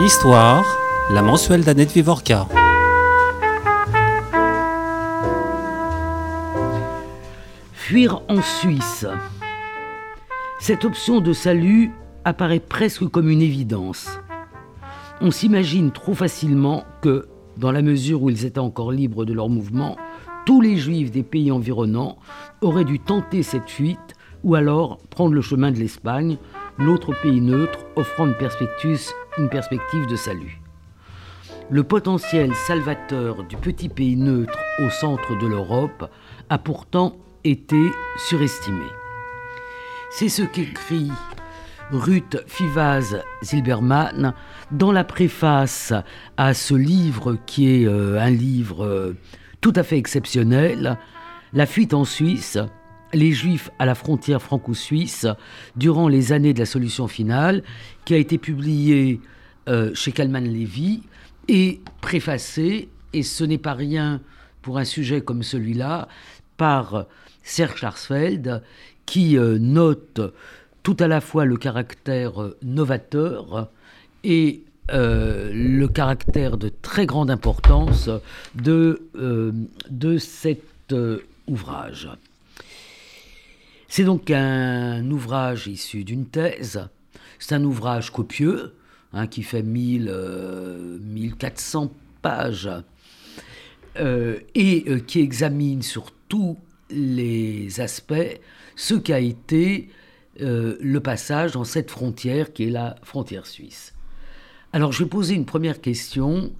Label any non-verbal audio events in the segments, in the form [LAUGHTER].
Histoire, la mensuelle d'Annette Vivorca. Fuir en Suisse. Cette option de salut apparaît presque comme une évidence. On s'imagine trop facilement que, dans la mesure où ils étaient encore libres de leur mouvement, tous les juifs des pays environnants auraient dû tenter cette fuite ou alors prendre le chemin de l'Espagne, l'autre pays neutre offrant une perspective, une perspective de salut. Le potentiel salvateur du petit pays neutre au centre de l'Europe a pourtant été surestimé. C'est ce qu'écrit Ruth Fivaz Zilberman dans la préface à ce livre qui est euh, un livre euh, tout à fait exceptionnel, La fuite en Suisse, les Juifs à la frontière franco-suisse durant les années de la solution finale, qui a été publié euh, chez Kalman Levy et préfacé, et ce n'est pas rien pour un sujet comme celui-là, par Serge Schwarzfeld, qui note tout à la fois le caractère euh, novateur et euh, le caractère de très grande importance euh, de cet ouvrage. C'est donc un ouvrage issu d'une thèse, c'est un ouvrage copieux, hein, qui fait 1000, 1400 pages, et qui examine sur tous les aspects ce qu'a été euh, le passage dans cette frontière qui est la frontière suisse. Alors je vais poser une première question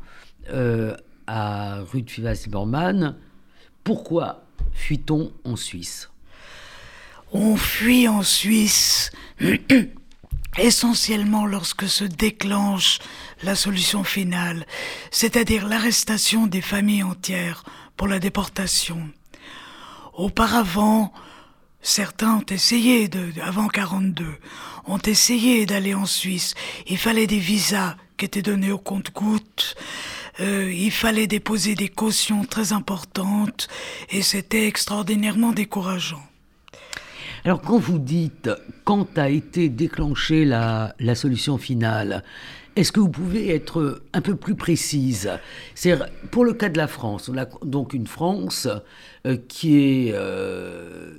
euh, à Ruth Fivas-Bormann. Pourquoi fuit-on en Suisse? On fuit en Suisse [CLEARS THROAT] essentiellement lorsque se déclenche la solution finale, c'est-à-dire l'arrestation des familles entières pour la déportation. Auparavant, Certains ont essayé, de, avant 42, ont essayé d'aller en Suisse. Il fallait des visas qui étaient donnés au compte-gouttes. Euh, il fallait déposer des cautions très importantes et c'était extraordinairement décourageant. Alors quand vous dites quand a été déclenchée la, solution finale, est-ce que vous pouvez être un peu plus précise? C'est pour le cas de la France, on a donc une France euh, qui est euh,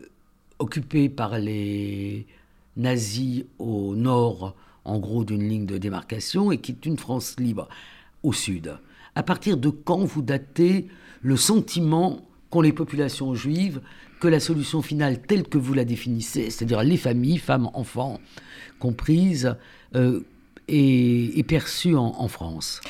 occupée par les nazis au nord, en gros d'une ligne de démarcation, et qui est une France libre au sud. À partir de quand vous datez le sentiment qu'ont les populations juives que la solution finale telle que vous la définissez, c'est-à-dire les familles, femmes, enfants comprises, euh, est, perçue en France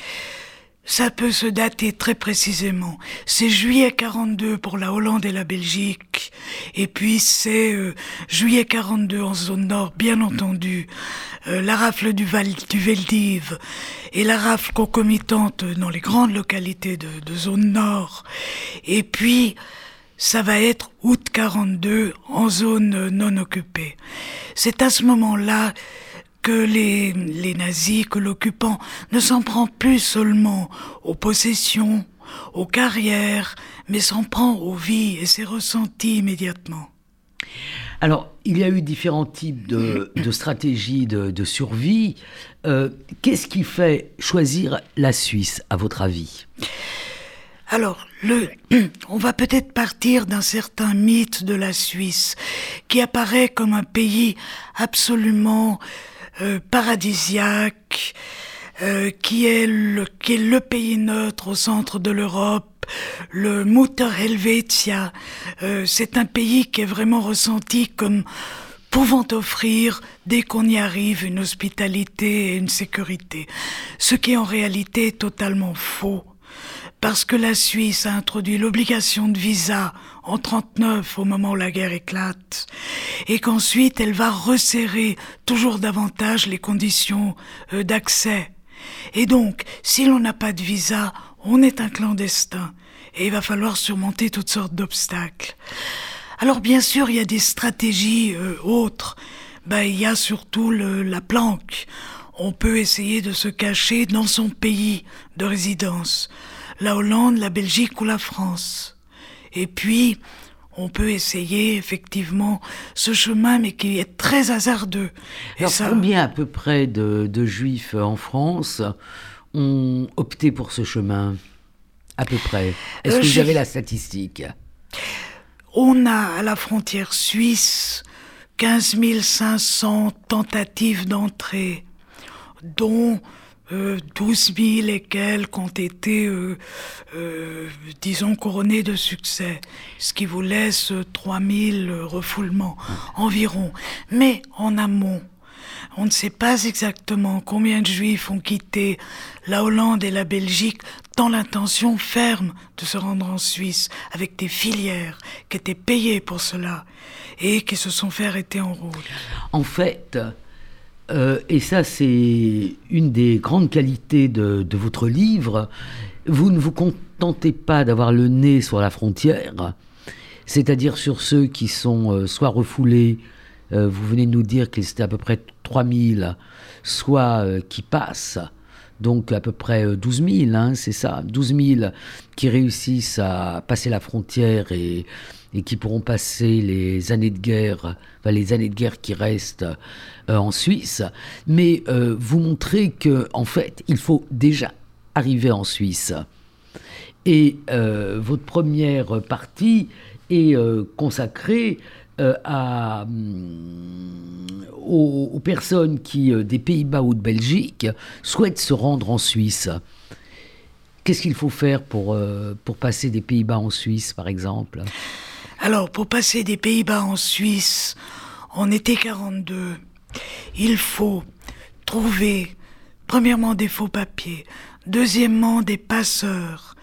ça peut se dater très précisément. C'est juillet 42 pour la Hollande et la Belgique. Et puis c'est euh, juillet 42 en zone nord, bien entendu. Euh, la rafle du, Val, du Veldiv et la rafle concomitante dans les grandes localités de, de zone nord. Et puis, ça va être août 42 en zone non occupée. C'est à ce moment-là que les, les nazis, que l'occupant ne s'en prend plus seulement aux possessions, aux carrières, mais s'en prend aux vies et c'est ressenti immédiatement. Alors, il y a eu différents types de, de stratégies de, de survie. Euh, Qu'est-ce qui fait choisir la Suisse, à votre avis? Alors, le, [CLEARS THROAT] on va peut-être partir d'un certain mythe de la Suisse, qui apparaît comme un pays absolument paradisiaque, euh, qui, est le, qui est le pays neutre au centre de l'Europe, le Mutter Helvetia. Euh, c'est un pays qui est vraiment ressenti comme pouvant offrir, dès qu'on y arrive, une hospitalité et une sécurité. Ce qui en réalité est totalement faux parce que la Suisse a introduit l'obligation de visa en 39 au moment où la guerre éclate, et qu'ensuite elle va resserrer toujours davantage les conditions euh, d'accès. Et donc, si l'on n'a pas de visa, on est un clandestin, et il va falloir surmonter toutes sortes d'obstacles. Alors bien sûr, il y a des stratégies euh, autres. Ben, il y a surtout la planque. On peut essayer de se cacher dans son pays de résidence la Hollande, la Belgique ou la France. Et puis, on peut essayer effectivement ce chemin, mais qui est très hasardeux. Alors combien à peu près de, juifs en France ont opté pour ce chemin? À peu près. Est-ce que vous avez la statistique? On a à la frontière suisse 15 500 tentatives d'entrée, dont 12 000 et quelques ont été, euh, euh, disons, couronnés de succès, ce qui vous laisse 3 000 refoulements environ. Mais en amont, on ne sait pas exactement combien de juifs ont quitté la Hollande et la Belgique dans l'intention ferme de se rendre en Suisse, avec des filières qui étaient payées pour cela et qui se sont fait arrêter en route. En fait, euh, et ça, c'est une des grandes qualités de, votre livre. Vous ne vous contentez pas d'avoir le nez sur la frontière, c'est-à-dire sur ceux qui sont euh, soit refoulés, euh, vous venez de nous dire que c'était à peu près 3000, soit qui passent, donc à peu près 12 000, hein, c'est ça, 12 000 qui réussissent à passer la frontière et et qui pourront passer les années de guerre, les années de guerre qui restent euh, en Suisse, mais euh, vous montrez que en fait, il faut déjà arriver en Suisse. Et euh, votre première partie est consacrée mm, aux, personnes qui, des Pays-Bas ou de Belgique, souhaitent se rendre en Suisse. Qu'est-ce qu'il faut faire pour, pour passer des Pays-Bas en Suisse, par exemple? Alors, pour passer des Pays-Bas en Suisse en été 42, il faut trouver, premièrement, des faux papiers, deuxièmement, des passeurs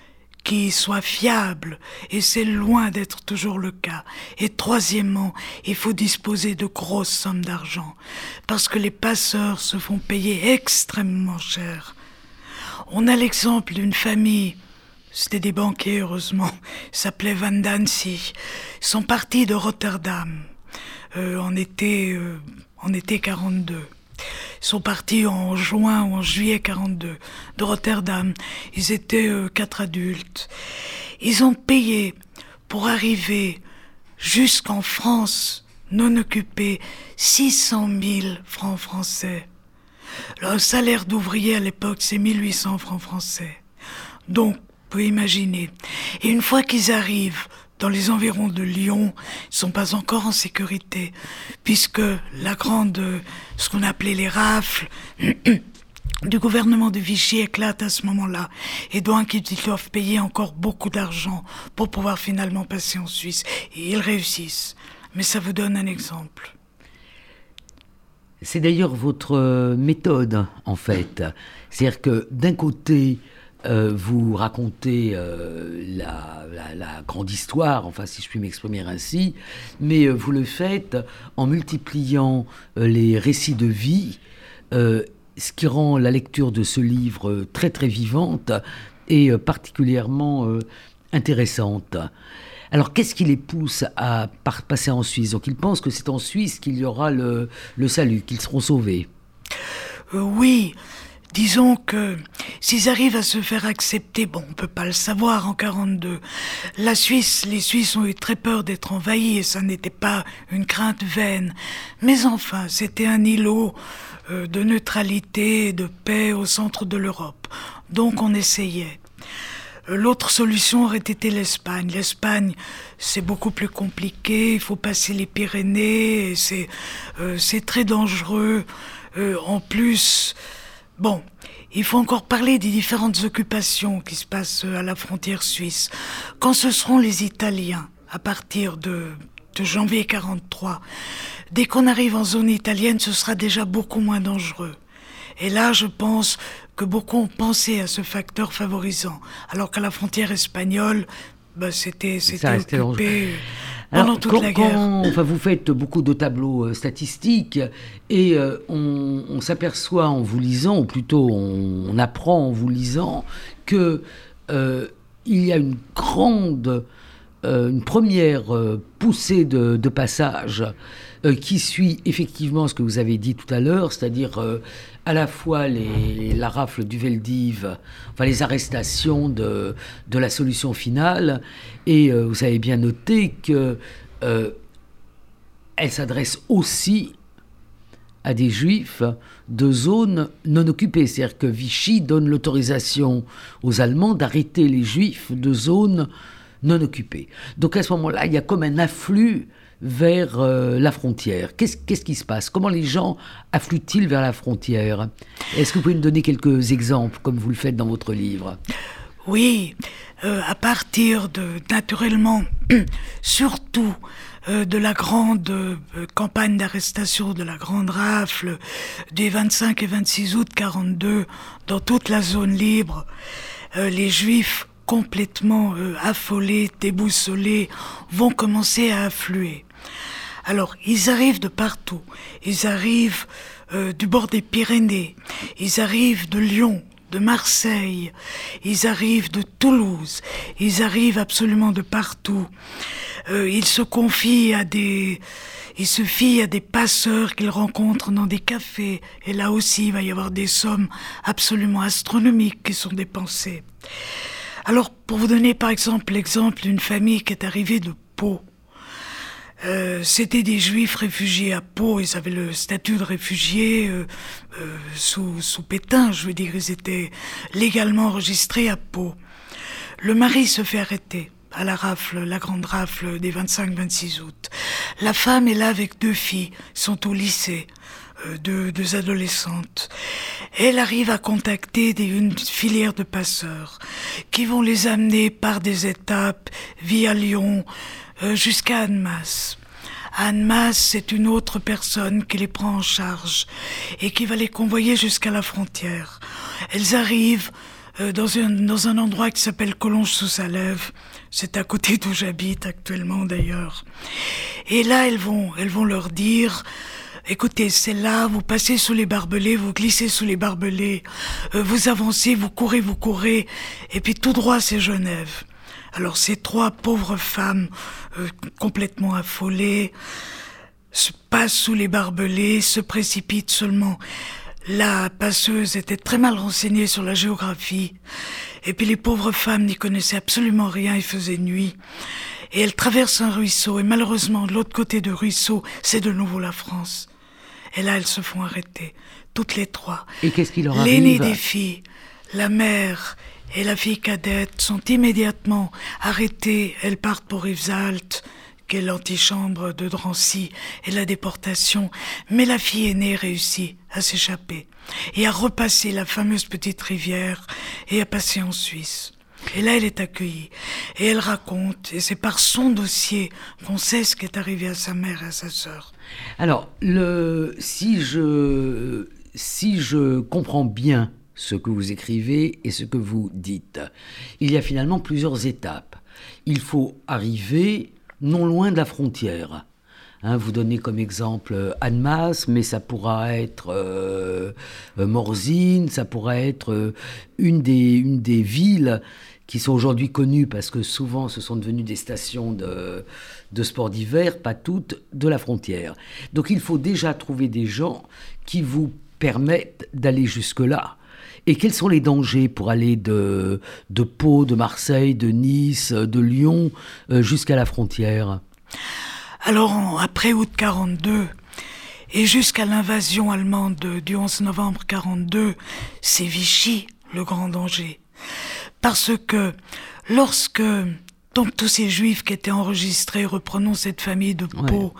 qui soient fiables, et c'est loin d'être toujours le cas. Et troisièmement, il faut disposer de grosses sommes d'argent, parce que les passeurs se font payer extrêmement cher. On a l'exemple d'une famille c'était des banquiers, heureusement. S'appelaient Van Dancy. Ils sont partis de Rotterdam euh, en, été, euh, en été 42. Ils sont partis en juin ou en juillet 42 de Rotterdam. Ils étaient euh, quatre adultes. Ils ont payé pour arriver jusqu'en France non occupée 600 000 francs français. Le salaire d'ouvrier à l'époque, c'est 1800 francs français. Donc, peut imaginer. Et une fois qu'ils arrivent dans les environs de Lyon, ils sont pas encore en sécurité, puisque la grande, ce qu'on appelait les rafles, [CLEARS THROAT] du gouvernement de Vichy éclate à ce moment-là. Et donc, ils doivent payer encore beaucoup d'argent pour pouvoir finalement passer en Suisse. Et ils réussissent. Mais ça vous donne un exemple. C'est d'ailleurs votre méthode, en fait. C'est-à-dire que d'un côté, euh, vous racontez euh, la, grande histoire, enfin si je puis m'exprimer ainsi, mais euh, vous le faites en multipliant les récits de vie, ce qui rend la lecture de ce livre très très vivante et particulièrement intéressante. Alors qu'est-ce qui les pousse à passer en Suisse? Donc ils pensent que c'est en Suisse qu'il y aura le, le salut, qu'ils seront sauvés. oui, Disons que s'ils arrivent à se faire accepter, bon, on peut pas le savoir en 42. La Suisse, les Suisses ont eu très peur d'être envahis et ça n'était pas une crainte vaine. Mais enfin, c'était un îlot euh, de neutralité, de paix au centre de l'Europe. Donc on essayait. L'autre solution aurait été l'Espagne. L'Espagne, c'est beaucoup plus compliqué. Il faut passer les Pyrénées. C'est euh, c'est très dangereux. Euh, en plus, Bon, il faut encore parler des différentes occupations qui se passent à la frontière suisse. Quand ce seront les Italiens, à partir de, de janvier 43, dès qu'on arrive en zone italienne, ce sera déjà beaucoup moins dangereux. Et là, je pense que beaucoup ont pensé à ce facteur favorisant, alors qu'à la frontière espagnole, bah, c'était occupé. Alors, toute la guerre. enfin, vous faites beaucoup de tableaux euh, statistiques et euh, on, s'aperçoit en vous lisant, ou plutôt on, apprend en vous lisant, que euh, il y a une grande, une première poussée de, de passage euh, qui suit effectivement ce que vous avez dit tout à l'heure, c'est-à-dire à la fois les, la rafle du Veldiv, enfin les arrestations de, la solution finale, et euh, vous avez bien noté que elle s'adresse aussi à des juifs de zones non occupées. C'est-à-dire que Vichy donne l'autorisation aux Allemands d'arrêter les juifs de zones non occupées. Donc à ce moment-là, il y a comme un afflux vers euh, la frontière. Qu'est-ce, qui se passe? Comment les gens affluent-ils vers la frontière? Est-ce que vous pouvez nous donner quelques exemples, comme vous le faites dans votre livre? Oui, euh, à partir de, naturellement, [CLEARS THROAT] surtout euh, de la grande campagne d'arrestation, de la grande rafle des 25 et 26 août 42 dans toute la zone libre, les juifs complètement affolés, déboussolés, vont commencer à affluer. Alors, ils arrivent de partout. Ils arrivent du bord des Pyrénées. Ils arrivent de Lyon, de Marseille. Ils arrivent de Toulouse. Ils arrivent absolument de partout. Euh, il se confie à des, il se fie à des passeurs qu'il rencontre dans des cafés. Et là aussi, il va y avoir des sommes absolument astronomiques qui sont dépensées. Alors, pour vous donner par exemple l'exemple d'une famille qui est arrivée de Pau, euh, c'était des juifs réfugiés à Pau, ils avaient le statut de réfugiés euh, sous, sous Pétain, je veux dire, ils étaient légalement enregistrés à Pau. Le mari se fait arrêter à la rafle, la grande rafle des 25-26 août. La femme est là avec deux filles, sont au lycée, euh, deux, adolescentes. Elle arrive à contacter des, une filière de passeurs qui vont les amener par des étapes via Lyon euh, jusqu'à Annemasse. Annemasse, c'est une autre personne qui les prend en charge et qui va les convoyer jusqu'à la frontière. Elles arrivent euh, dans, un, dans un endroit qui s'appelle Collonges sous Salève. C'est à côté d'où j'habite actuellement d'ailleurs. Et là, elles vont, elles vont leur dire, écoutez, c'est là, vous passez sous les barbelés, vous glissez sous les barbelés, euh, vous avancez, vous courez, vous courez, et puis tout droit, c'est Genève. Alors ces trois pauvres femmes, euh, complètement affolées, se passent sous les barbelés, se précipitent seulement la passeuse était très mal renseignée sur la géographie, et puis les pauvres femmes n'y connaissaient absolument rien, il faisait nuit. Et elles traversent un ruisseau, et malheureusement, de l'autre côté du ruisseau, c'est de nouveau la France. Et là, elles se font arrêter, toutes les trois. Et qu'est-ce qui leur arrive L'aînée des filles, la mère et la fille cadette sont immédiatement arrêtées. Elles partent pour Rivesaltes qu'est l'antichambre de Drancy et la déportation, mais la fille aînée réussit à s'échapper et à repasser la fameuse petite rivière et à passer en Suisse. Et là, elle est accueillie. Et elle raconte, et c'est par son dossier qu'on sait ce qui est arrivé à sa mère et à sa sœur. Alors, si, je, si je comprends bien ce que vous écrivez et ce que vous dites, il y a finalement plusieurs étapes. Il faut arriver non loin de la frontière. Hein, vous donnez comme exemple euh, Annemasse, mais ça pourra être euh, euh, Morzine, ça pourra être une, des, une des villes qui sont aujourd'hui connues parce que souvent ce sont devenues des stations de, de sport d'hiver, pas toutes, de la frontière. Donc il faut déjà trouver des gens qui vous permettent d'aller jusque-là. Et quels sont les dangers pour aller de, de Pau, de Marseille, de Nice, de Lyon euh, jusqu'à la frontière? Alors, après août 42 et jusqu'à l'invasion allemande du 11 novembre 42, c'est Vichy le grand danger. Parce que lorsque donc tous ces juifs qui étaient enregistrés, reprenons cette famille de Pau,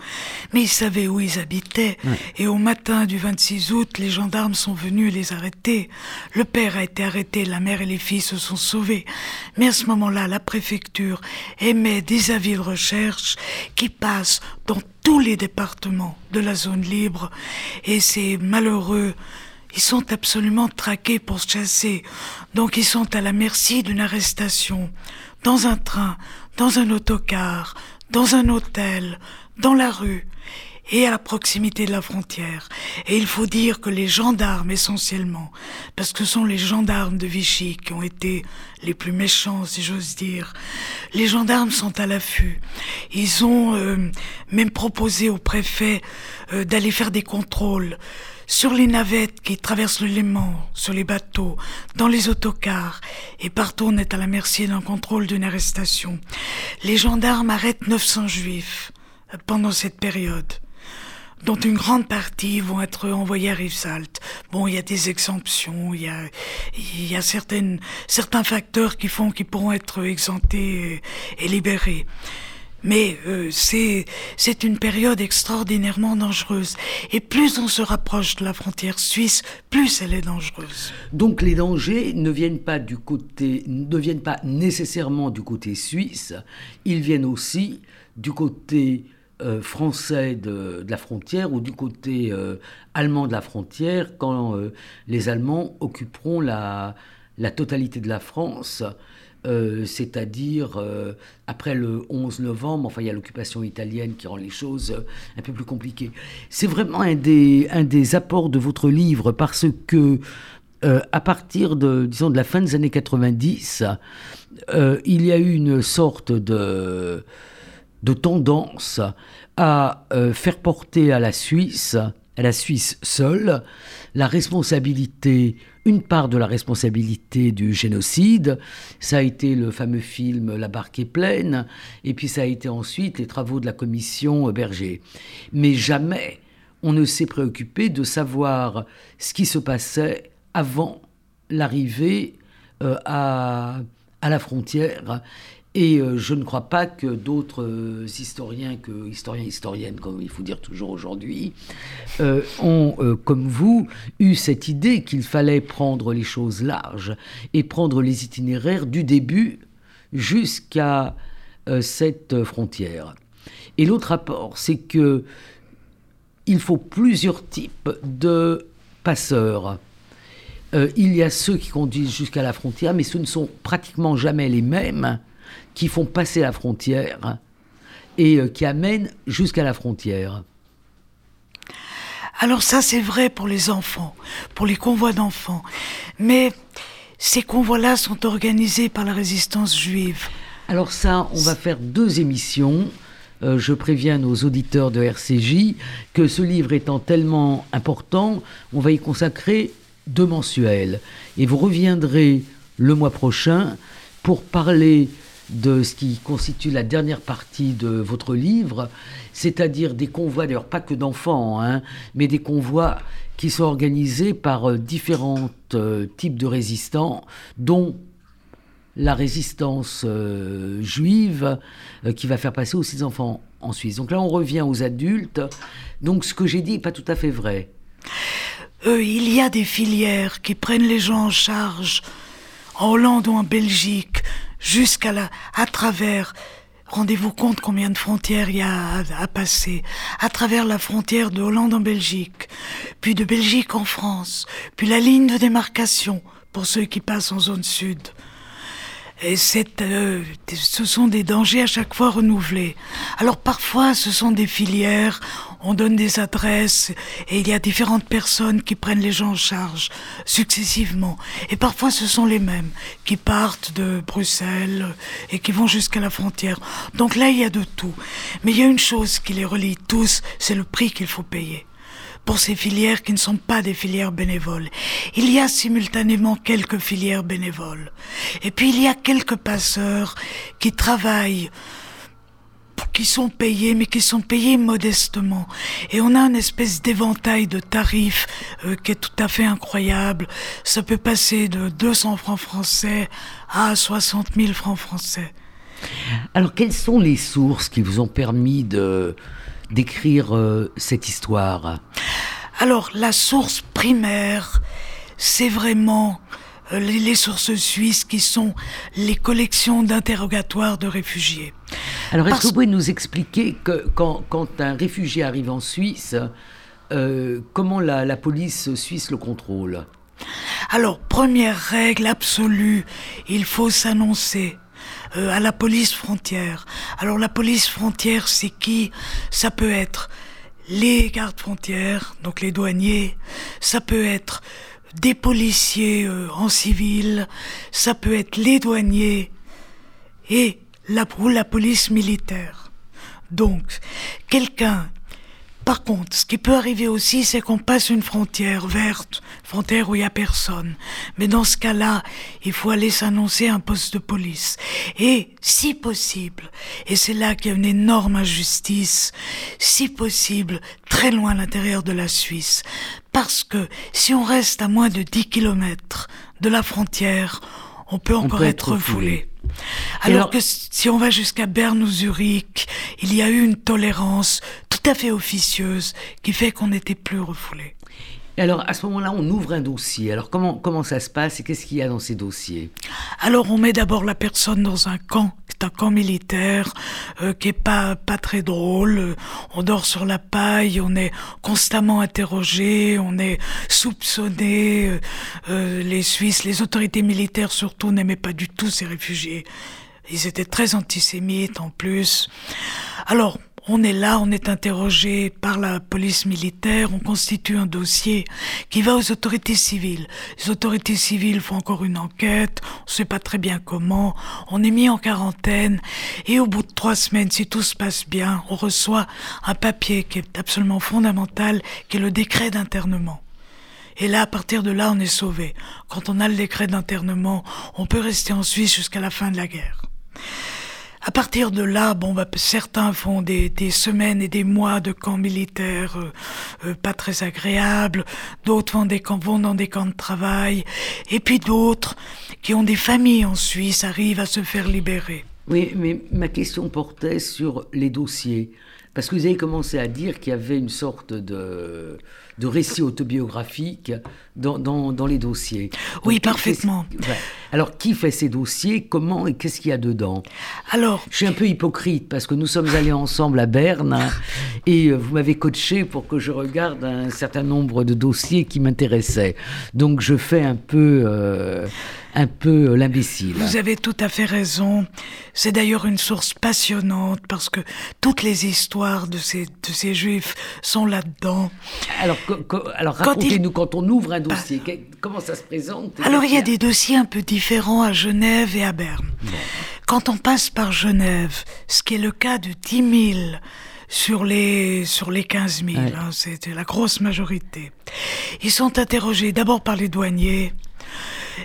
mais ils savaient où ils habitaient. Et au matin du 26 août, les gendarmes sont venus les arrêter. Le père a été arrêté, la mère et les filles se sont sauvés. Mais à ce moment-là, la préfecture émet des avis de recherche qui passent dans tous les départements de la zone libre. Et c'est malheureux. Ils sont absolument traqués pour se chasser. Donc ils sont à la merci d'une arrestation dans un train, dans un autocar, dans un hôtel, dans la rue. et à proximité de la frontière. Et il faut dire que les gendarmes essentiellement, parce que ce sont les gendarmes de Vichy qui ont été les plus méchants, si j'ose dire, les gendarmes sont à l'affût. Ils ont euh, même proposé au préfet euh, d'aller faire des contrôles sur les navettes qui traversent le Léman, sur les bateaux, dans les autocars, et partout on est à la merci d'un contrôle d'une arrestation. Les gendarmes arrêtent 900 juifs pendant cette période dont une grande partie vont être envoyés à Rivesaltes. Bon, il y a des exemptions, il y a, il y a certaines, certains facteurs qui font qu'ils pourront être exemptés et, libérés. Mais euh, c'est une période extraordinairement dangereuse. Et plus on se rapproche de la frontière suisse, plus elle est dangereuse. Donc les dangers ne viennent pas du côté, ne viennent pas nécessairement du côté suisse. Ils viennent aussi du côté euh, français de, la frontière ou du côté euh, allemand de la frontière quand les Allemands occuperont la totalité de la France euh, c'est-à-dire euh, après le 11 novembre, enfin il y a l'occupation italienne qui rend les choses euh, un peu plus compliquées. C'est vraiment un des, apports de votre livre parce que à partir de, disons, de la fin des années 90, il y a eu une sorte de, de tendance à faire porter à la Suisse, à la Suisse seule, la responsabilité une part de la responsabilité du génocide. Ça a été le fameux film La barque est pleine, et puis ça a été ensuite les travaux de la commission Berger. Mais jamais on ne s'est préoccupé de savoir ce qui se passait avant l'arrivée euh, à, à la frontière et euh, je ne crois pas que d'autres euh, historiens, que historiens, historiennes, comme il faut dire toujours aujourd'hui, euh, ont, comme vous, eu cette idée qu'il fallait prendre les choses larges et prendre les itinéraires du début jusqu'à cette frontière. Et l'autre rapport, c'est que il faut plusieurs types de passeurs. il y a ceux qui conduisent jusqu'à la frontière, mais ce ne sont pratiquement jamais les mêmes qui font passer la frontière et euh, qui amènent jusqu'à la frontière. Alors ça c'est vrai pour les enfants, pour les convois d'enfants, mais ces convois-là sont organisés par la résistance juive. Alors ça, on va faire deux émissions. Euh, je préviens nos auditeurs de RCJ que ce livre étant tellement important, on va y consacrer deux mensuels. Et vous reviendrez le mois prochain pour parler de ce qui constitue la dernière partie de votre livre, c'est-à-dire des convois, d'ailleurs pas que d'enfants, hein, mais des convois qui sont organisés par euh, différents euh, types de résistants, dont la résistance euh, juive qui va faire passer aussi les enfants en Suisse. Donc là, on revient aux adultes. Donc ce que j'ai dit n'est pas tout à fait vrai. il y a des filières qui prennent les gens en charge en Hollande ou en Belgique jusqu'à la, à travers, rendez-vous compte combien de frontières il y a à, passer, à travers la frontière de Hollande en Belgique, puis de Belgique en France, puis la ligne de démarcation pour ceux qui passent en zone sud. Et euh, ce sont des dangers à chaque fois renouvelés. Alors parfois, ce sont des filières, on donne des adresses et il y a différentes personnes qui prennent les gens en charge successivement. Et parfois, ce sont les mêmes qui partent de Bruxelles et qui vont jusqu'à la frontière. Donc là, il y a de tout. Mais il y a une chose qui les relie tous, c'est le prix qu'il faut payer pour ces filières qui ne sont pas des filières bénévoles. Il y a simultanément quelques filières bénévoles. Et puis il y a quelques passeurs qui travaillent qui sont payés, mais qui sont payés modestement. Et on a une espèce d'éventail de tarifs euh, qui est tout à fait incroyable. Ça peut passer de 200 francs français à 60 000 francs français. Alors, quelles sont les sources qui vous ont permis de, d'écrire euh, cette histoire? Alors, la source primaire, c'est vraiment euh, les, sources suisses qui sont les collections d'interrogatoires de réfugiés. Alors, est-ce que vous pouvez nous expliquer que quand, un réfugié arrive en Suisse, euh, comment la, police suisse le contrôle? Alors, première règle absolue, il faut s'annoncer. Euh, à la police frontière. Alors la police frontière, c'est qui? Ça peut être les gardes frontières, donc les douaniers, ça peut être des policiers euh, en civil, ça peut être les douaniers et la, ou la police militaire. Donc, quelqu'un par contre, ce qui peut arriver aussi, c'est qu'on passe une frontière verte, frontière où il n'y a personne. Mais dans ce cas-là, il faut aller s'annoncer à un poste de police. Et, si possible, et c'est là qu'il y a une énorme injustice, si possible, très loin à l'intérieur de la Suisse. Parce que si on reste à moins de 10 kilomètres de la frontière, on peut encore être, refoulé. Alors, que si on va jusqu'à Berne ou Zurich, il y a eu une tolérance tout à fait officieuse qui fait qu'on n'était plus refoulé. Alors, à ce moment-là, on ouvre un dossier. Alors, comment, comment ça se passe et qu'est-ce qu'il y a dans ces dossiers? Alors, on met d'abord la personne dans un camp, c'est un camp militaire, euh, qui est pas, pas très drôle. On dort sur la paille, on est constamment interrogé, on est soupçonné. Euh, euh, les Suisses, les autorités militaires surtout, n'aimaient pas du tout ces réfugiés. Ils étaient très antisémites en plus. Alors, on est là, on est interrogé par la police militaire, on constitue un dossier qui va aux autorités civiles. Les autorités civiles font encore une enquête, on ne sait pas très bien comment, on est mis en quarantaine et au bout de trois semaines, si tout se passe bien, on reçoit un papier qui est absolument fondamental, qui est le décret d'internement. Et là, à partir de là, on est sauvé. Quand on a le décret d'internement, on peut rester en Suisse jusqu'à la fin de la guerre. À partir de là, bon, bah, certains font des, semaines et des mois de camps militaires euh, euh, pas très agréables, d'autres vont, des camps, vont dans des camps de travail, et puis d'autres qui ont des familles en Suisse arrivent à se faire libérer. Oui, mais ma question portait sur les dossiers. Parce que vous avez commencé à dire qu'il y avait une sorte de, de récit autobiographique dans, dans, les dossiers. oui, parfaitement. Alors, qui fait ces dossiers? Comment et qu'est-ce qu'il y a dedans? Alors, je suis un peu hypocrite parce que nous sommes allés ensemble à Berne [LAUGHS] et euh, vous m'avez coaché pour que je regarde un certain nombre de dossiers qui m'intéressaient. Donc, je fais un peu. Euh, un peu l'imbécile. Vous avez tout à fait raison. C'est d'ailleurs une source passionnante parce que toutes les histoires de ces, de ces juifs sont là-dedans. Alors, alors racontez-nous quand, on ouvre un dossier, comment ça se présente Alors il y a des dossiers un peu différents à Genève et à Berne. Quand on passe par Genève, ce qui est le cas de 10 000 sur les, sur les 15 000, hein, c'était la grosse majorité, ils sont interrogés d'abord par les douaniers,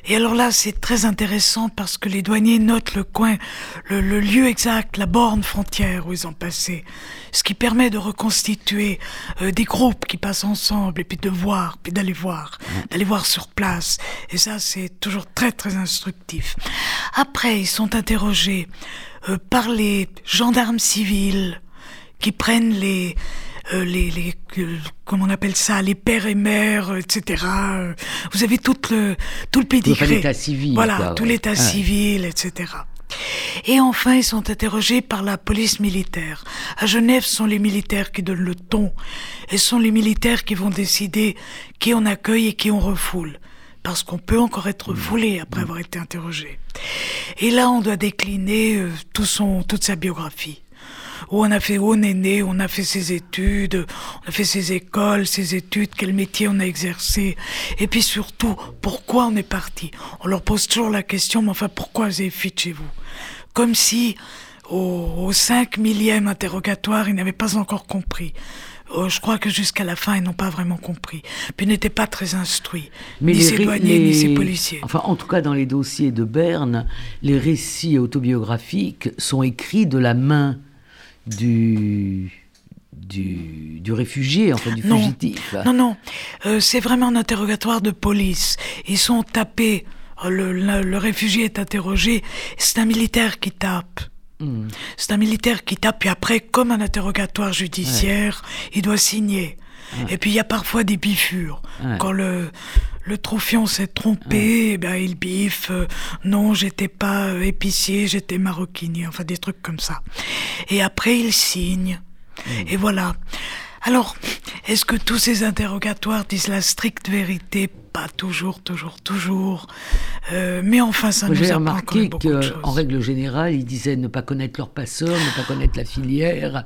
et alors là, c'est très intéressant parce que les douaniers notent le coin, le, lieu exact, la borne frontière où ils ont passé. Ce qui permet de reconstituer euh, des groupes qui passent ensemble et puis de voir, puis d'aller voir, d'aller voir sur place. Et ça, c'est toujours très, très instructif. Après, ils sont interrogés euh, par les gendarmes civils qui prennent les, euh, les, les comment on appelle ça, les pères et mères, etc. Vous avez tout le tout le pédigré. l'état civil. Voilà, tout l'état civil, etc. Et enfin, ils sont interrogés par la police militaire. À Genève, ce sont les militaires qui donnent le ton. Et ce sont les militaires qui vont décider qui on accueille et qui on refoule. Parce qu'on peut encore être mmh. foulé après mmh. avoir été interrogé. Et là, on doit décliner euh, tout son, toute sa biographie où on a fait où on est né, on a fait ses études, on a fait ses écoles, ses études, quel métier on a exercé, et puis surtout pourquoi on est parti? On leur pose toujours la question, mais enfin pourquoi vous avez fui chez vous? Comme si au, cinq millième interrogatoire, ils n'avaient pas encore compris. Oh, je crois que jusqu'à la fin, ils n'ont pas vraiment compris. Puis ils n'étaient pas très instruits, ni ces douaniers, ni ces policiers. Enfin, en tout cas, dans les dossiers de Berne, les récits autobiographiques sont écrits de la main du, du, du réfugié, enfin du fugitif. Non, non, euh, c'est vraiment un interrogatoire de police. Ils sont tapés, le, le, réfugié est interrogé, c'est un militaire qui tape. Hmm. C'est un militaire qui tape, puis après, comme un interrogatoire judiciaire, il doit signer. Et puis il y a parfois des bifures. Quand le, le troufion s'est trompé, ben, il biffe. Euh, non, j'étais pas euh, épicier, j'étais maroquinier. Enfin, des trucs comme ça. Et après, il signe. Hmm. Et voilà. Alors, est-ce que tous ces interrogatoires disent la stricte vérité pas toujours, toujours, toujours. Euh, mais enfin, ça nous apprend remarqué quand même règle générale, ils disaient ne pas connaître leur passeur, ne pas connaître la filière.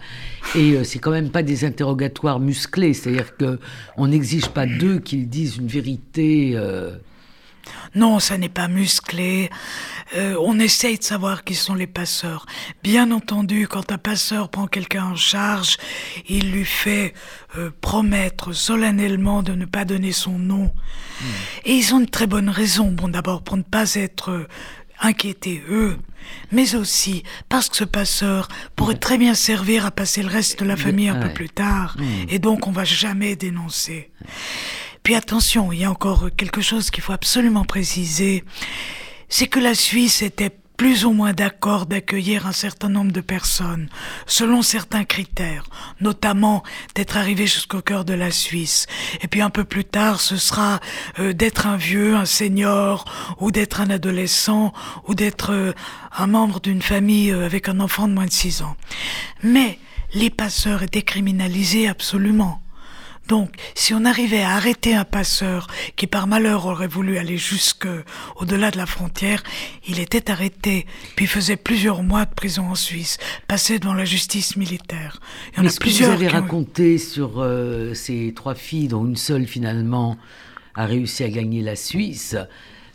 Et euh, c'est quand même pas des interrogatoires musclés. C'est-à-dire qu'on n'exige pas d'eux qu'ils disent une vérité. euh, Non, ça n'est pas musclé. Euh, on essaye de savoir qui sont les passeurs. Bien entendu, quand un passeur prend quelqu'un en charge, il lui fait euh, promettre solennellement de ne pas donner son nom. Et ils ont une très bonne raison. Bon, d'abord pour ne pas être euh, inquiétés eux, mais aussi parce que ce passeur pourrait très bien servir à passer le reste de la famille un peu plus tard. Et donc on va jamais dénoncer. Puis attention, il y a encore quelque chose qu'il faut absolument préciser, c'est que la Suisse était plus ou moins d'accord d'accueillir un certain nombre de personnes, selon certains critères, notamment d'être arrivé jusqu'au cœur de la Suisse. Et puis un peu plus tard, ce sera euh, d'être un vieux, un senior, ou d'être un adolescent, ou d'être euh, un membre d'une famille euh, avec un enfant de moins de 6 ans. Mais les passeurs étaient criminalisés absolument. Donc, si on arrivait à arrêter un passeur qui par malheur aurait voulu aller jusque au-delà de la frontière, il était arrêté, puis faisait plusieurs mois de prison en Suisse, passé devant la justice militaire. Il y en Mais a ce que vous avez ont- raconté sur euh, ces trois filles, dont une seule finalement a réussi à gagner la Suisse,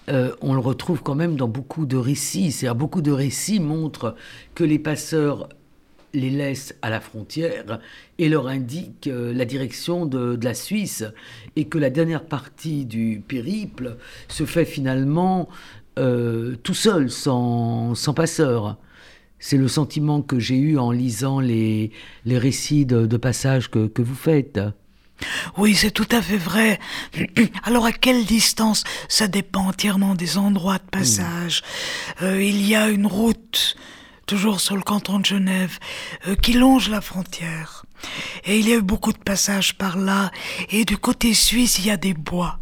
euh, on le retrouve quand même dans beaucoup de récits. C'est-à-dire beaucoup de récits montrent que les passeurs les laissent à la frontière et leur indiquent euh, la direction de, de la Suisse et que la dernière partie du périple se fait finalement euh, tout seul, sans, sans passeur. C'est le sentiment que j'ai eu en lisant les, les récits de, de passage que, que vous faites. Oui, c'est tout à fait vrai. [CLEARS THROAT] Alors à quelle distance Ça dépend entièrement des endroits de passage? Euh, il y a une route, toujours sur le canton de Genève, euh, qui longe la frontière. Et il y a eu beaucoup de passages par là. Et du côté suisse, il y a des bois.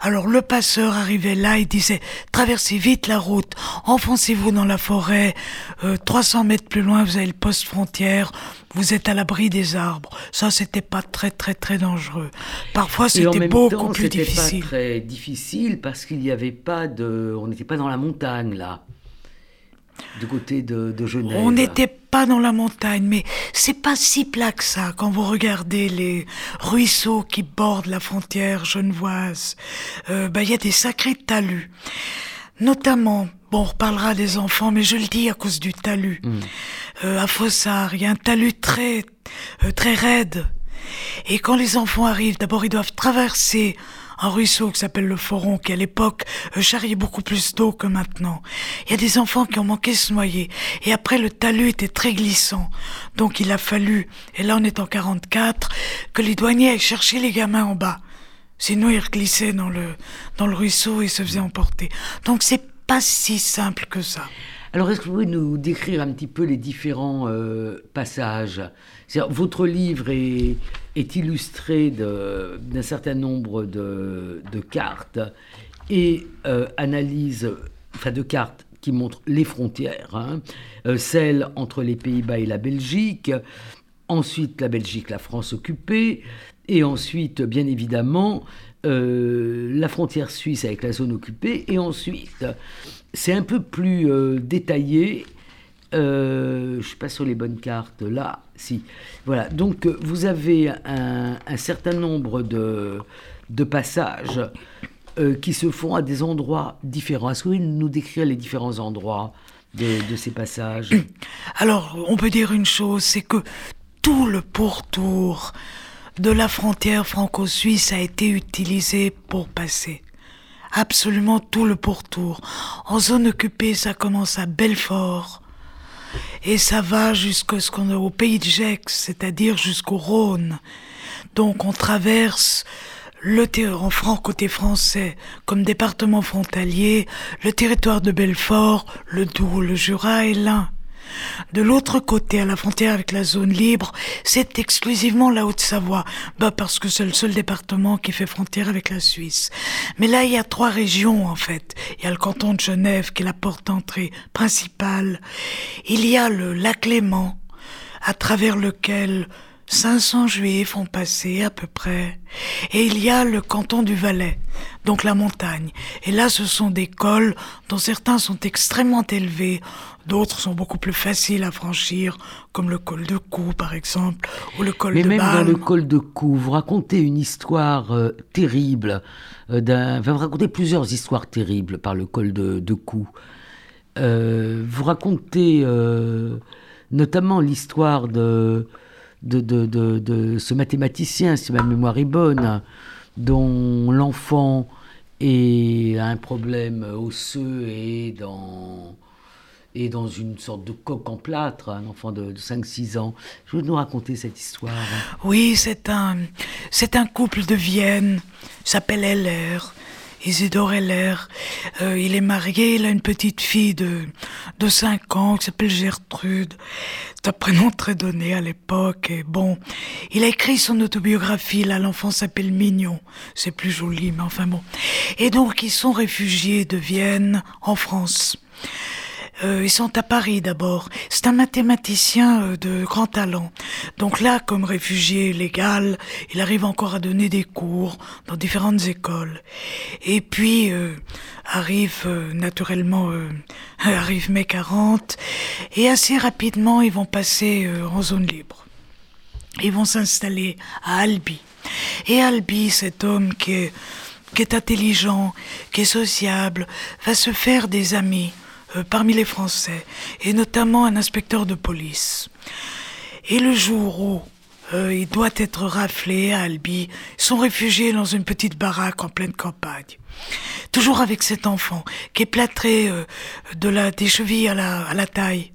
Alors le passeur arrivait là, il disait traversez vite la route, enfoncez-vous dans la forêt, euh, 300 mètres plus loin vous avez le poste frontière, vous êtes à l'abri des arbres. Ça c'était pas très très très dangereux. Parfois Et c'était beaucoup temps, plus c'était difficile. pas très difficile parce qu'il n'y avait pas de, on n'était pas dans la montagne là, du côté de, de Genève. On n'était pas dans la montagne, mais c'est pas si plat que ça quand vous regardez les ruisseaux qui bordent la frontière genevoise. Euh, bah, il y a des sacrés talus. Notamment, bon, on reparlera des enfants, mais je le dis à cause du talus. Euh, à Fossard, il y a un talus très, euh, très raide. Et quand les enfants arrivent, d'abord ils doivent traverser un ruisseau qui s'appelle le Foron, qui à l'époque euh, charriait beaucoup plus d'eau que maintenant. Il y a des enfants qui ont manqué de se noyer. Et après, le talus était très glissant. Donc il a fallu, et là on est en 44, que les douaniers aillent chercher les gamins en bas. Sinon, ils glissaient dans le, dans le ruisseau et se faisaient emporter. Donc c'est pas si simple que ça. Alors, est-ce que vous pouvez nous décrire un petit peu les différents euh, passages? Votre livre est, illustré d'un certain nombre de, de cartes et euh, analyse, enfin de cartes qui montrent les frontières, hein, euh, celles entre les Pays-Bas et la Belgique, ensuite la Belgique, la France occupée, et ensuite, bien évidemment, euh, la frontière suisse avec la zone occupée, et ensuite, c'est un peu plus euh, détaillé. Euh, je ne suis pas sur les bonnes cartes là, si. Voilà, donc euh, vous avez un, certain nombre de, passages qui se font à des endroits différents. Est-ce que vous pouvez nous décrire les différents endroits de ces passages? [CLEARS THROAT] Alors, on peut dire une chose, c'est que tout le pourtour de la frontière franco-suisse a été utilisé pour passer. Absolument tout le pourtour. En zone occupée, ça commence à Belfort. Et ça va jusqu'au au pays de Gex, c'est-à-dire jusqu'au Rhône. Donc on traverse le en franc côté français comme département frontalier, le territoire de Belfort, le Doubs, le Jura et l'Ain. De l'autre côté, à la frontière avec la zone libre, c'est exclusivement la Haute-Savoie, bah parce que c'est le seul département qui fait frontière avec la Suisse. Mais là, il y a trois régions en fait. Il y a le canton de Genève qui est la porte d'entrée principale. Il y a le lac Léman, à travers lequel 500 juifs ont passé à peu près. Et il y a le canton du Valais, donc la montagne. Et là, ce sont des cols dont certains sont extrêmement élevés, d'autres sont beaucoup plus faciles à franchir, comme le col de Cou, par exemple, ou le col Mais de même dans le col de Cou, vous racontez une histoire euh, terrible. euh, vous racontez plusieurs histoires terribles par le col de, de Cou. Euh, vous racontez notamment l'histoire de, de, de, de- ce mathématicien, si ma mémoire est bonne, dont l'enfant est- a un problème osseux et dans, et dans une sorte de coque en plâtre, un enfant de, de 5-6 ans. Je veux nous raconter cette histoire. Oui, c'est un, c'est un couple de Vienne, s'appelle Heller, Isidore Heller. Euh, il est marié, il a une petite fille de, de 5 ans qui s'appelle Gertrude. C'est un prénom très donné à l'époque. Et bon, il a écrit son autobiographie, là, l'enfant s'appelle Mignon. C'est plus joli, mais enfin bon. Et donc, ils sont réfugiés de Vienne en France. Euh, ils sont à Paris d'abord. C'est un mathématicien euh, de grand talent. Donc là, comme réfugié légal, il arrive encore à donner des cours dans différentes écoles. Et puis euh, arrive euh, naturellement euh, [LAUGHS] arrive mai 40 et assez rapidement ils vont passer euh, en zone libre. Ils vont s'installer à Albi. Et Albi, cet homme qui est, qui est intelligent, qui est sociable, va se faire des amis euh, parmi les Français, et notamment un inspecteur de police. Et le jour où euh, il doit être raflé à Albi, ils sont réfugiés dans une petite baraque en pleine campagne. Toujours avec cet enfant qui est plâtré euh, de la, des chevilles à la, à la taille.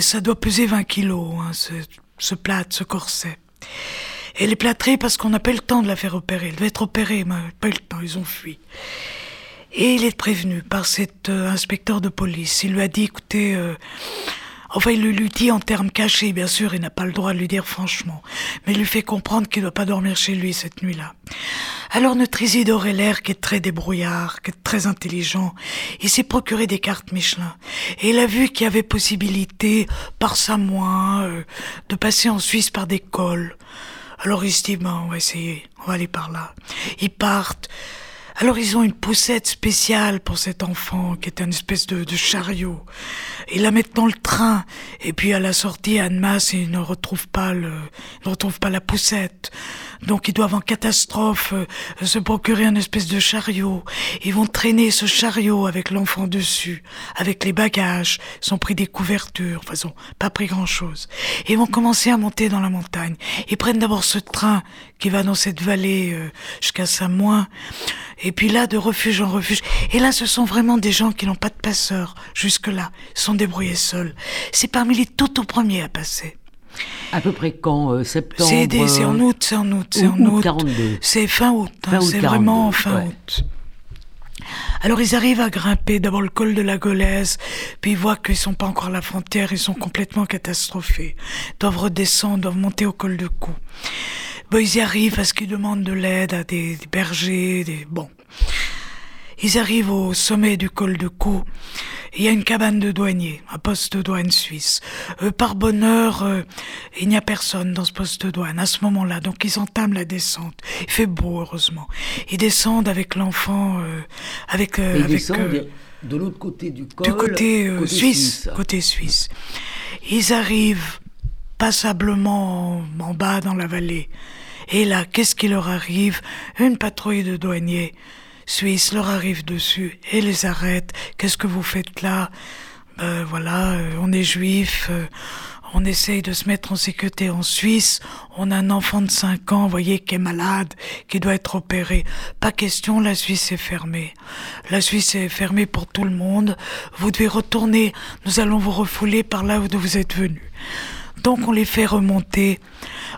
Ça doit peser 20 kilos, hein, ce, ce plâtre, ce corset. Elle est plâtrée parce qu'on n'a pas eu le temps de la faire opérer. Elle devait être opérée, mais pas eu le temps, ils ont fui. Et il est prévenu par cet euh, inspecteur de police. Il lui a dit, écoutez, euh, enfin il lui dit en termes cachés, bien sûr, il n'a pas le droit de lui dire franchement, mais il lui fait comprendre qu'il ne doit pas dormir chez lui cette nuit-là. Alors notre Isidore Heller, qui est très débrouillard, qui est très intelligent, il s'est procuré des cartes Michelin. Et il a vu qu'il y avait possibilité, par Samoin, euh, de passer en Suisse par des cols. Alors il se dit, ben, on va essayer, on va aller par là. Ils partent. Alors ils ont une poussette spéciale pour cet enfant qui est une espèce de, chariot. Ils la mettent dans le train et puis à la sortie, Anne Masse, ils ne retrouvent pas le, ne retrouvent pas la poussette. Donc ils doivent en catastrophe euh, se procurer une espèce de chariot. Ils vont traîner ce chariot avec l'enfant dessus, avec les bagages. Ils ont pris des couvertures, enfin ils ont pas pris grand chose. Ils vont commencer à monter dans la montagne. Ils prennent d'abord ce train qui va dans cette vallée euh, jusqu'à Samoin. Et puis là, de refuge en refuge. Et là, ce sont vraiment des gens qui n'ont pas de passeur jusque-là. Ils sont débrouillés seuls. C'est parmi les tout au premiers à passer. À peu près quand euh, Septembre C'est en août, c'est en août, c'est en août août. 42. C'est fin août, hein, août c'est 42, vraiment fin ouais. août. Alors ils arrivent à grimper d'abord le col de la Golaise, puis ils voient qu'ils sont pas encore à la frontière, ils sont complètement catastrophés. Ils doivent redescendre, doivent monter au col de Cou. Bon, ils y arrivent parce qu'ils demandent de l'aide à des, des bergers, des bon. Ils arrivent au sommet du col de Cou. Il y a une cabane de douanier, un poste de douane suisse. Euh, par bonheur, euh, il n'y a personne dans ce poste de douane à ce moment-là. Donc ils entament la descente. Il fait beau, heureusement. Ils descendent avec l'enfant, euh, avec, euh, ils avec descendent euh, de l'autre côté du col. du côté, euh, côté suisse, côté suisse. Ils arrivent passablement en, en bas dans la vallée. Et là, qu'est-ce qui leur arrive? Une patrouille de douaniers suisses leur arrive dessus et les arrête. Qu'est-ce que vous faites là? Ben voilà, euh, on est juif. euh, on essaye de se mettre en sécurité en Suisse. On a un enfant de 5 ans, vous voyez, qui est malade, qui doit être opéré. Pas question, la Suisse est fermée. La Suisse est fermée pour tout le monde. Vous devez retourner. Nous allons vous refouler par là où vous êtes venus. Donc on les fait remonter.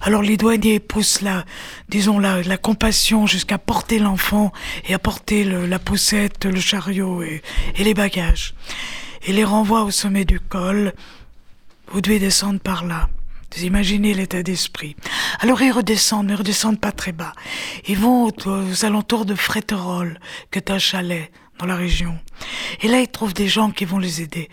Alors les douaniers poussent la, disons la, la compassion jusqu'à porter l'enfant et à porter la poussette, le chariot et, les bagages. Et les renvoient au sommet du col. Vous devez descendre par là. Vous imaginez l'état d'esprit. Alors ils redescendent, mais redescendent pas très bas. Ils vont aux, alentours de Fréterolles, qui est un chalet dans la région. Et là, ils trouvent des gens qui vont les aider.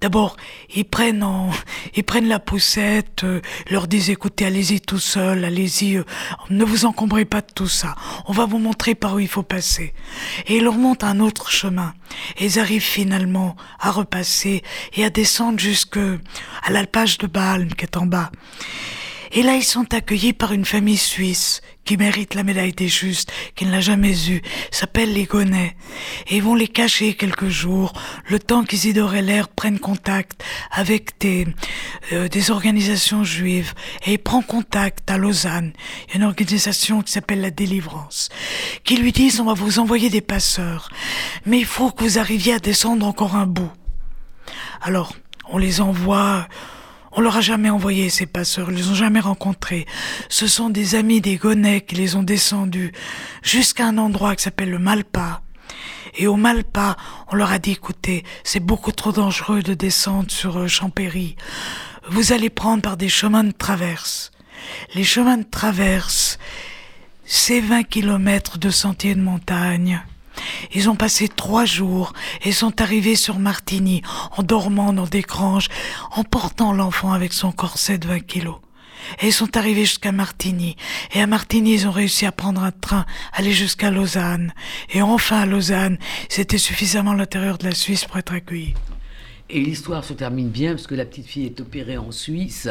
D'abord, ils prennent en, [LAUGHS] ils prennent la poussette, euh, leur disent écoutez, allez-y tout seul, allez-y, euh, ne vous encombrez pas de tout ça. On va vous montrer par où il faut passer. Et ils leur montrent un autre chemin. Et ils arrivent finalement à repasser et à descendre jusque à l'alpage de Balme qui est en bas. Et là, ils sont accueillis par une famille suisse qui mérite la médaille des justes, qui ne l'a jamais eue, s'appelle les Gonnet. Et ils vont les cacher quelques jours, le temps qu'Isidore Heller prenne contact avec des, euh, des organisations juives. Et il prend contact à Lausanne, une organisation qui s'appelle la Délivrance, qui lui disent on va vous envoyer des passeurs, mais il faut que vous arriviez à descendre encore un bout. Alors, on les envoie on leur a jamais envoyé ces passeurs, ils les ont jamais rencontrés. Ce sont des amis des Gonets qui les ont descendus jusqu'à un endroit qui s'appelle le Malpas. Et au Malpas, on leur a dit, écoutez, c'est beaucoup trop dangereux de descendre sur euh, Champéry. Vous allez prendre par des chemins de traverse. Les chemins de traverse, c'est 20 kilomètres de sentiers de montagne ils ont passé trois jours et sont arrivés sur Martigny en dormant dans des granges, en portant l'enfant avec son corset de 20 kilos. Et ils sont arrivés jusqu'à Martigny. Et à Martigny, ils ont réussi à prendre un train, aller jusqu'à Lausanne. Et enfin, à Lausanne, c'était suffisamment l'intérieur de la Suisse pour être accueillis. Et l'histoire se termine bien parce que la petite fille est opérée en Suisse.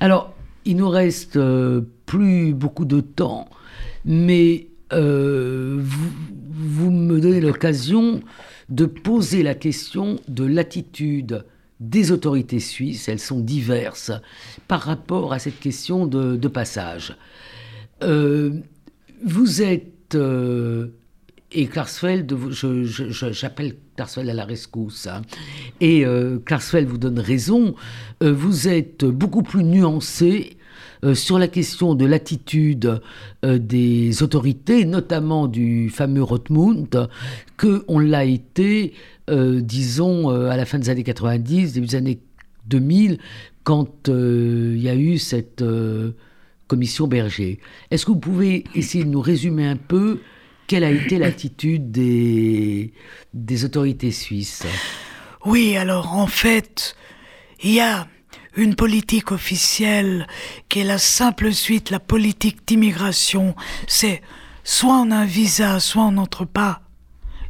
Alors, il nous reste euh, plus beaucoup de temps, mais euh, vous, me donnez l'occasion de poser la question de l'attitude des autorités suisses, elles sont diverses, par rapport à cette question de, passage. Euh, vous êtes, euh, et Klarsfeld, j'appelle Klarsfeld à la rescousse, hein, et Klarsfeld vous donne raison, vous êtes beaucoup plus nuancé euh, sur la question de l'attitude euh, des autorités, notamment du fameux Rothmund, qu'on l'a été, euh, disons, à la fin des années 90, début des années 2000, quand il y a eu cette commission Berger. Est-ce que vous pouvez essayer de nous résumer un peu quelle a été l'attitude des, des autorités suisses? Oui, alors en fait, il y a une politique officielle qui est la simple suite, la politique d'immigration, c'est soit on a un visa, soit on n'entre pas.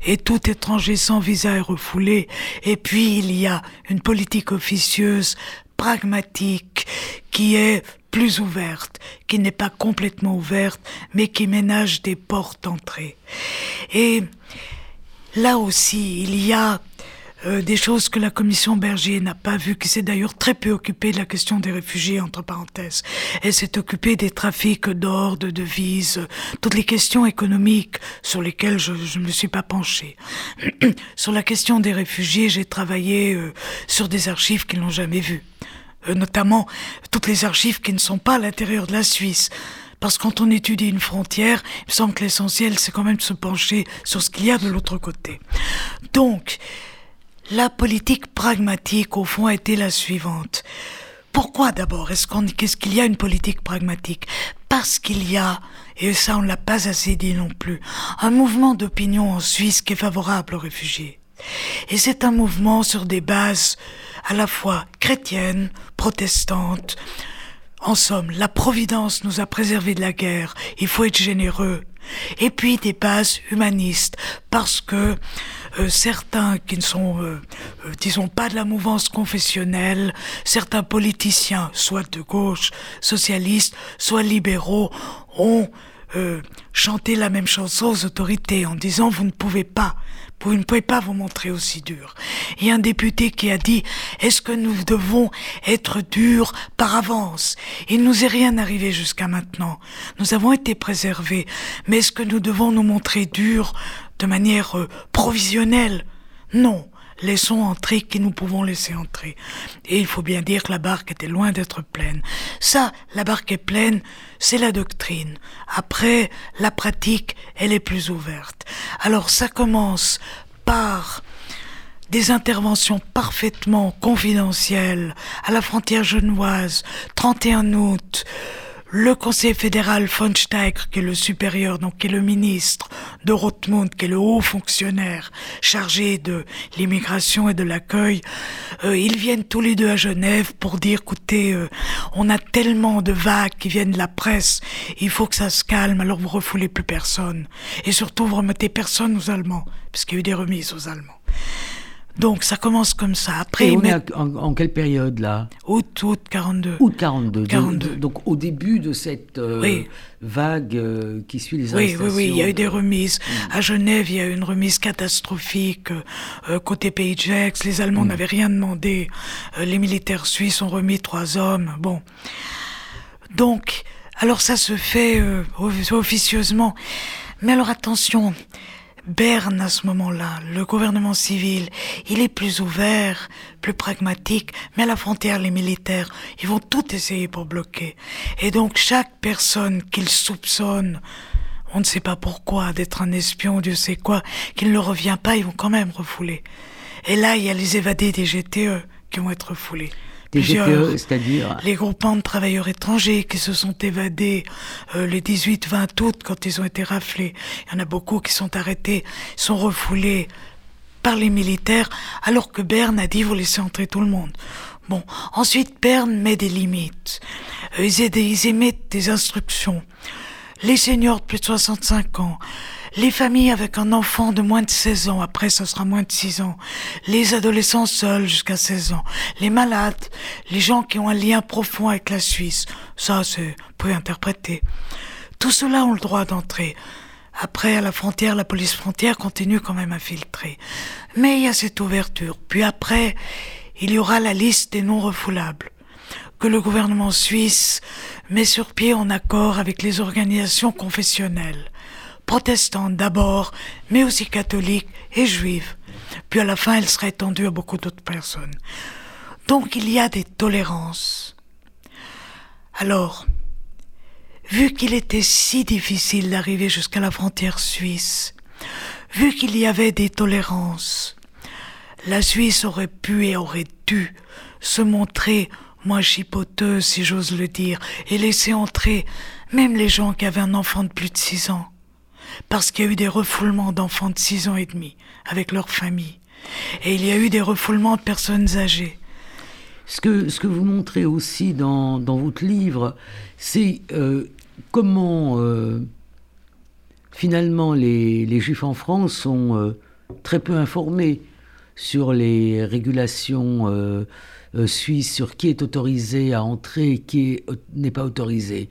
Et tout étranger sans visa est refoulé. Et puis il y a une politique officieuse, pragmatique, qui est plus ouverte, qui n'est pas complètement ouverte, mais qui ménage des portes d'entrée. Et là aussi, il y a euh, des choses que la commission Berger n'a pas vues, qui s'est d'ailleurs très peu occupée de la question des réfugiés, entre parenthèses. Elle s'est occupée des trafics d'or, de devises, toutes les questions économiques sur lesquelles je ne me suis pas penché. [CLEARS THROAT] sur la question des réfugiés, j'ai travaillé euh, sur des archives qu'ils n'ont jamais vues. Euh, notamment toutes les archives qui ne sont pas à l'intérieur de la Suisse. Parce que quand on étudie une frontière, il me semble que l'essentiel, c'est quand même de se pencher sur ce qu'il y a de l'autre côté. Donc, la politique pragmatique, au fond, été la suivante. Pourquoi d'abord est-ce qu'on qu'est-ce qu'il y a une politique pragmatique? Parce qu'il y a, et ça on ne l'a pas assez dit non plus, un mouvement d'opinion en Suisse qui est favorable aux réfugiés. Et c'est un mouvement sur des bases à la fois chrétiennes, protestantes. En somme, la Providence nous a préservé de la guerre, il faut être généreux. Et puis des bases humanistes, parce que euh, certains qui ne sont, euh, euh, disons, pas de la mouvance confessionnelle, certains politiciens, soit de gauche, socialistes, soit libéraux, ont chanté la même chanson aux autorités en disant vous ne pouvez pas, vous ne pouvez pas vous montrer aussi dur. A un député qui a dit est-ce que nous devons être durs par avance? Il nous est rien arrivé jusqu'à maintenant. Nous avons été préservés, mais est-ce que nous devons nous montrer durs de manière euh, provisionnelle. Non, laissons entrer qui nous pouvons laisser entrer. Et il faut bien dire que la barque était loin d'être pleine. Ça, la barque est pleine, c'est la doctrine. Après, la pratique, elle est plus ouverte. Alors ça commence par des interventions parfaitement confidentielles à la frontière genevoise, 31 août, le conseiller fédéral von Steiger, qui est le supérieur, donc qui est le ministre de Rothmund, qui est le haut fonctionnaire chargé de l'immigration et de l'accueil, euh, ils viennent tous les deux à Genève pour dire, écoutez, euh, on a tellement de vagues qui viennent de la presse, il faut que ça se calme, alors vous refoulez plus personne. Et surtout, vous remettez personne aux Allemands, parce qu'il y a eu des remises aux Allemands. Donc ça commence comme ça. Après, Et on est en, quelle période là? Août, août 42. Août 42. 42. Donc, au début de cette euh, vague euh, qui suit les arrestations. Oui, oui, oui. Il y a eu des remises. Mm. À Genève, il y a eu une remise catastrophique euh, côté Pays. Les Allemands mm. n'avaient rien demandé. les militaires suisses ont remis trois hommes. Bon. Donc, alors ça se fait officieusement. Mais alors attention, Berne à ce moment-là, le gouvernement civil, il est plus ouvert, plus pragmatique, mais à la frontière, les militaires, ils vont tout essayer pour bloquer. Et donc chaque personne qu'ils soupçonnent, on ne sait pas pourquoi, d'être un espion, Dieu sait quoi, qu'il ne revient pas, ils vont quand même refouler. Et là, il y a les évadés des GTE qui vont être refoulés c'est-à-dire Les groupements de travailleurs étrangers qui se sont évadés euh, les 18-20 août quand ils ont été raflés. Il y en a beaucoup qui sont arrêtés, sont refoulés par les militaires, alors que Berne a dit vous laissez entrer tout le monde. Bon, ensuite Berne met des limites. Euh, ils émettent des instructions. Les seniors de plus de 65 ans, les familles avec un enfant de moins de 16 ans, après ce sera moins de 6 ans, les adolescents seuls jusqu'à 16 ans, les malades, les gens qui ont un lien profond avec la Suisse, ça c'est, peut interpréter. Tout cela ont le droit d'entrer. Après, à la frontière, la police frontière continue quand même à filtrer. Mais il y a cette ouverture. Puis après, il y aura la liste des non refoulables que le gouvernement suisse met sur pied en accord avec les organisations confessionnelles protestantes d'abord, mais aussi catholiques et juives. Puis à la fin, elle serait étendue à beaucoup d'autres personnes. Donc il y a des tolérances. Alors, vu qu'il était si difficile d'arriver jusqu'à la frontière suisse, vu qu'il y avait des tolérances, la Suisse aurait pu et aurait dû se montrer moins chipoteuse, si j'ose le dire, et laisser entrer même les gens qui avaient un enfant de plus de six ans parce qu'il y a eu des refoulements d'enfants de 6 ans et demi avec leur famille. Et il y a eu des refoulements de personnes âgées. Ce que, vous montrez aussi dans, votre livre, c'est euh, comment euh, finalement les, les, Juifs en France sont euh, très peu informés sur les régulations suisses, sur qui est autorisé à entrer et qui n'est pas autorisé.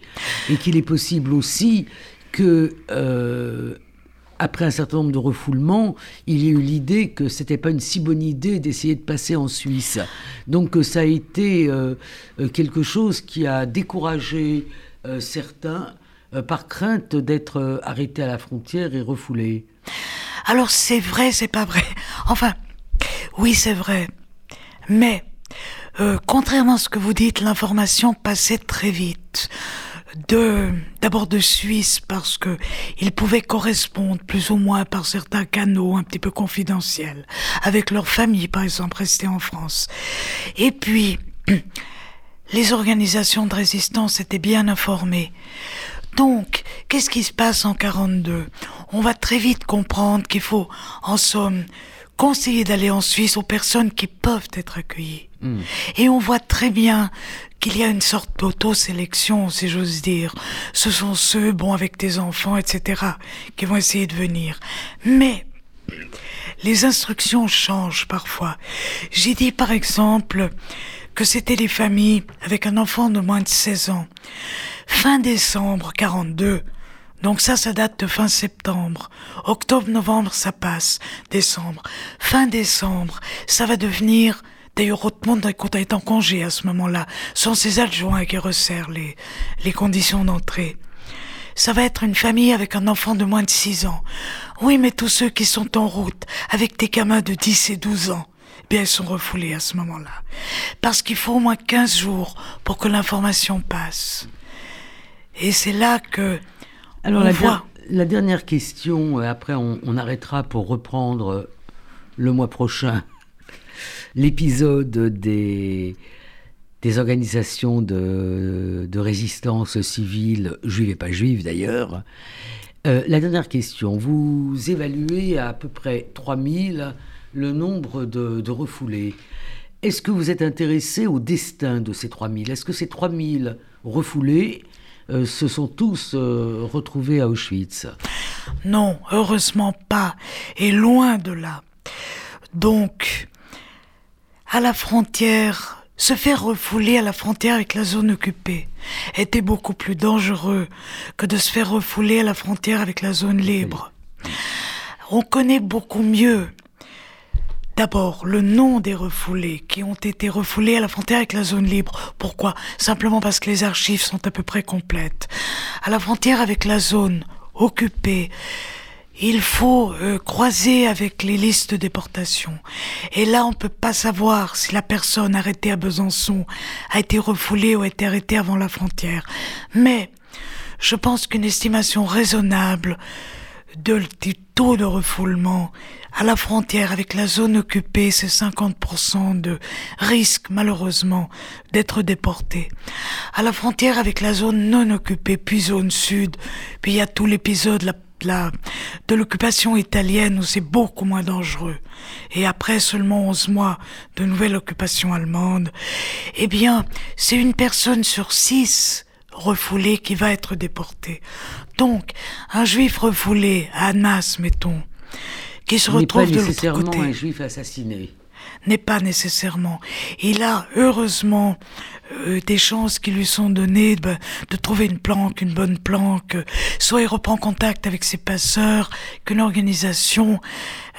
Et qu'il est possible aussi que euh, après un certain nombre de refoulements, il y a eu l'idée que c'était pas une si bonne idée d'essayer de passer en Suisse. Donc ça a été euh, euh, quelque chose qui a découragé certains par crainte d'être arrêtés à la frontière et refoulés. Alors c'est vrai, c'est pas vrai. Enfin, oui c'est vrai. Mais contrairement à ce que vous dites, l'information passait très vite de d'abord de Suisse parce que ils pouvaient correspondre plus ou moins par certains canaux un petit peu confidentiels avec leur famille par exemple restée en France et puis [CLEARS THROAT] les organisations de résistance étaient bien informées donc, qu'est-ce qui se passe en 42 On va très vite comprendre qu'il faut, en somme, conseiller d'aller en Suisse aux personnes qui peuvent être accueillies. Hmm. Et on voit très bien qu'il y a une sorte d'auto-sélection, si j'ose dire. Ce sont ceux, bon, avec des enfants, etc., qui vont essayer de venir. Mais, les instructions changent parfois. J'ai dit, par exemple, que c'était les familles avec un enfant de moins de 16 ans. Fin décembre 42, donc ça, ça date de fin septembre. Octobre, novembre, ça passe. Décembre. Fin décembre, ça va devenir D'ailleurs, Rothmund est en congé à ce moment-là. Ce sont ses adjoints qui resserrent les, les conditions d'entrée. Ça va être une famille avec un enfant de moins de 6 ans. Oui, mais tous ceux qui sont en route avec des gamins de 10 et 12 ans, eh bien, ils sont refoulés à ce moment-là. Parce qu'il faut au moins 15 jours pour que l'information passe. Et c'est là que... Alors, la, voit... la, dernière question, euh, après on, on arrêtera pour reprendre euh, le mois prochain l'épisode des, organisations de, résistance civile, juive et pas juive d'ailleurs. Euh, la dernière question, vous évaluez à, peu près 3000 le nombre de, refoulés. Est-ce que vous êtes intéressé au destin de ces 3000 Est-ce que ces 3000 refoulés euh, se sont tous euh, retrouvés à Auschwitz? Non, heureusement pas, et loin de là. Donc, à la frontière, se faire refouler à la frontière avec la zone occupée était beaucoup plus dangereux que de se faire refouler à la frontière avec la zone libre. On connaît beaucoup mieux D'abord, le nom des refoulés qui ont été refoulés à la frontière avec la zone libre. Pourquoi? Simplement parce que les archives sont à peu près complètes. À la frontière avec la zone occupée, il faut euh, croiser avec les listes de déportation. Et là, on ne peut pas savoir si la personne arrêtée à Besançon a été refoulée ou a été arrêtée avant la frontière. Mais je pense qu'une estimation raisonnable de, du taux de refoulement à la frontière avec la zone occupée, c'est 50% de risque, malheureusement, d'être déporté. À la frontière avec la zone non occupée, puis zone sud, puis il y a tout l'épisode la, de l'occupation italienne où c'est beaucoup moins dangereux. Et après seulement 11 mois de nouvelle occupation allemande, eh bien, c'est une personne sur six refoulée qui va être déportée. Donc, un juif refoulé à Annas, mettons, qui se retrouve de l'autre côté. un juif assassiné. N'est pas nécessairement. Il a heureusement euh, des chances qui lui sont données de, de, trouver une planque, une bonne planque. Soit il reprend contact avec ses passeurs, qu'une organisation,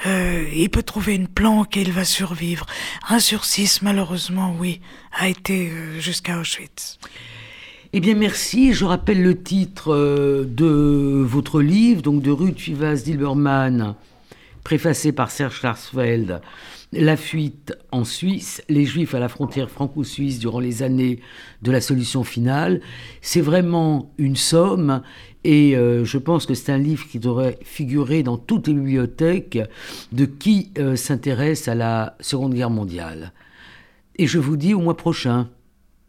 euh, il peut trouver une planque et il va survivre. Un sur six, malheureusement, oui, a été euh, jusqu'à Auschwitz. Eh bien, merci. Je rappelle le titre euh, de votre livre, donc de Ruth Vivas Dilberman, préfacé par Serge Klarsfeld, La fuite en Suisse, les Juifs à la frontière franco-suisse durant les années de la solution finale. C'est vraiment une somme et euh, je pense que c'est un livre qui devrait figurer dans toutes les bibliothèques de qui euh, s'intéresse à la Seconde Guerre mondiale. Et je vous dis au mois prochain.